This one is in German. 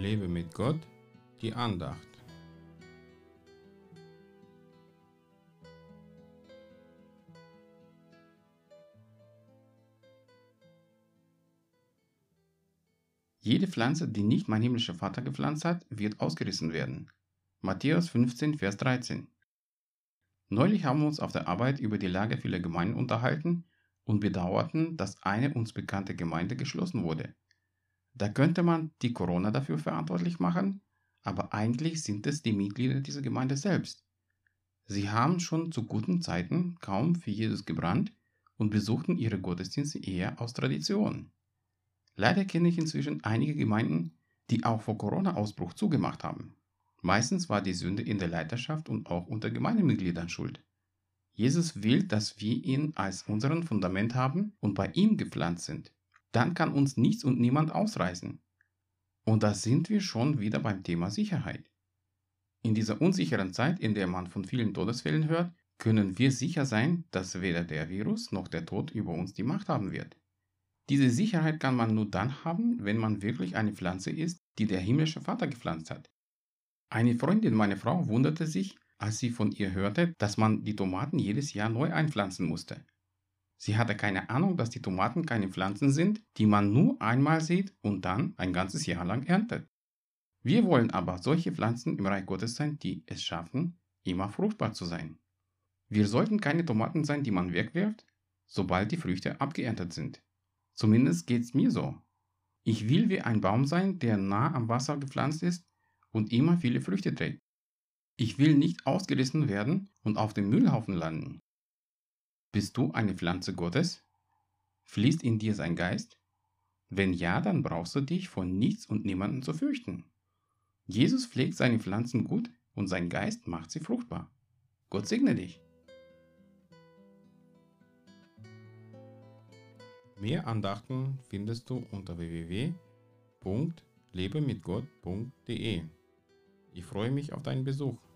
Lebe mit Gott, die Andacht. Jede Pflanze, die nicht mein himmlischer Vater gepflanzt hat, wird ausgerissen werden. Matthäus 15, Vers 13. Neulich haben wir uns auf der Arbeit über die Lage vieler Gemeinden unterhalten und bedauerten, dass eine uns bekannte Gemeinde geschlossen wurde. Da könnte man die Corona dafür verantwortlich machen, aber eigentlich sind es die Mitglieder dieser Gemeinde selbst. Sie haben schon zu guten Zeiten kaum für Jesus gebrannt und besuchten ihre Gottesdienste eher aus Tradition. Leider kenne ich inzwischen einige Gemeinden, die auch vor Corona-Ausbruch zugemacht haben. Meistens war die Sünde in der Leiterschaft und auch unter Gemeindemitgliedern schuld. Jesus will, dass wir ihn als unseren Fundament haben und bei ihm gepflanzt sind. Dann kann uns nichts und niemand ausreißen. Und da sind wir schon wieder beim Thema Sicherheit. In dieser unsicheren Zeit, in der man von vielen Todesfällen hört, können wir sicher sein, dass weder der Virus noch der Tod über uns die Macht haben wird. Diese Sicherheit kann man nur dann haben, wenn man wirklich eine Pflanze ist, die der himmlische Vater gepflanzt hat. Eine Freundin meiner Frau wunderte sich, als sie von ihr hörte, dass man die Tomaten jedes Jahr neu einpflanzen musste. Sie hatte keine Ahnung, dass die Tomaten keine Pflanzen sind, die man nur einmal sieht und dann ein ganzes Jahr lang erntet. Wir wollen aber solche Pflanzen im Reich Gottes sein, die es schaffen, immer fruchtbar zu sein. Wir sollten keine Tomaten sein, die man wegwirft, sobald die Früchte abgeerntet sind. Zumindest geht's mir so. Ich will wie ein Baum sein, der nah am Wasser gepflanzt ist und immer viele Früchte trägt. Ich will nicht ausgerissen werden und auf dem Müllhaufen landen. Bist du eine Pflanze Gottes? Fließt in dir sein Geist? Wenn ja, dann brauchst du dich von nichts und niemanden zu fürchten. Jesus pflegt seine Pflanzen gut und sein Geist macht sie fruchtbar. Gott segne dich. Mehr Andachten findest du unter www.lebemitgott.de. Ich freue mich auf deinen Besuch.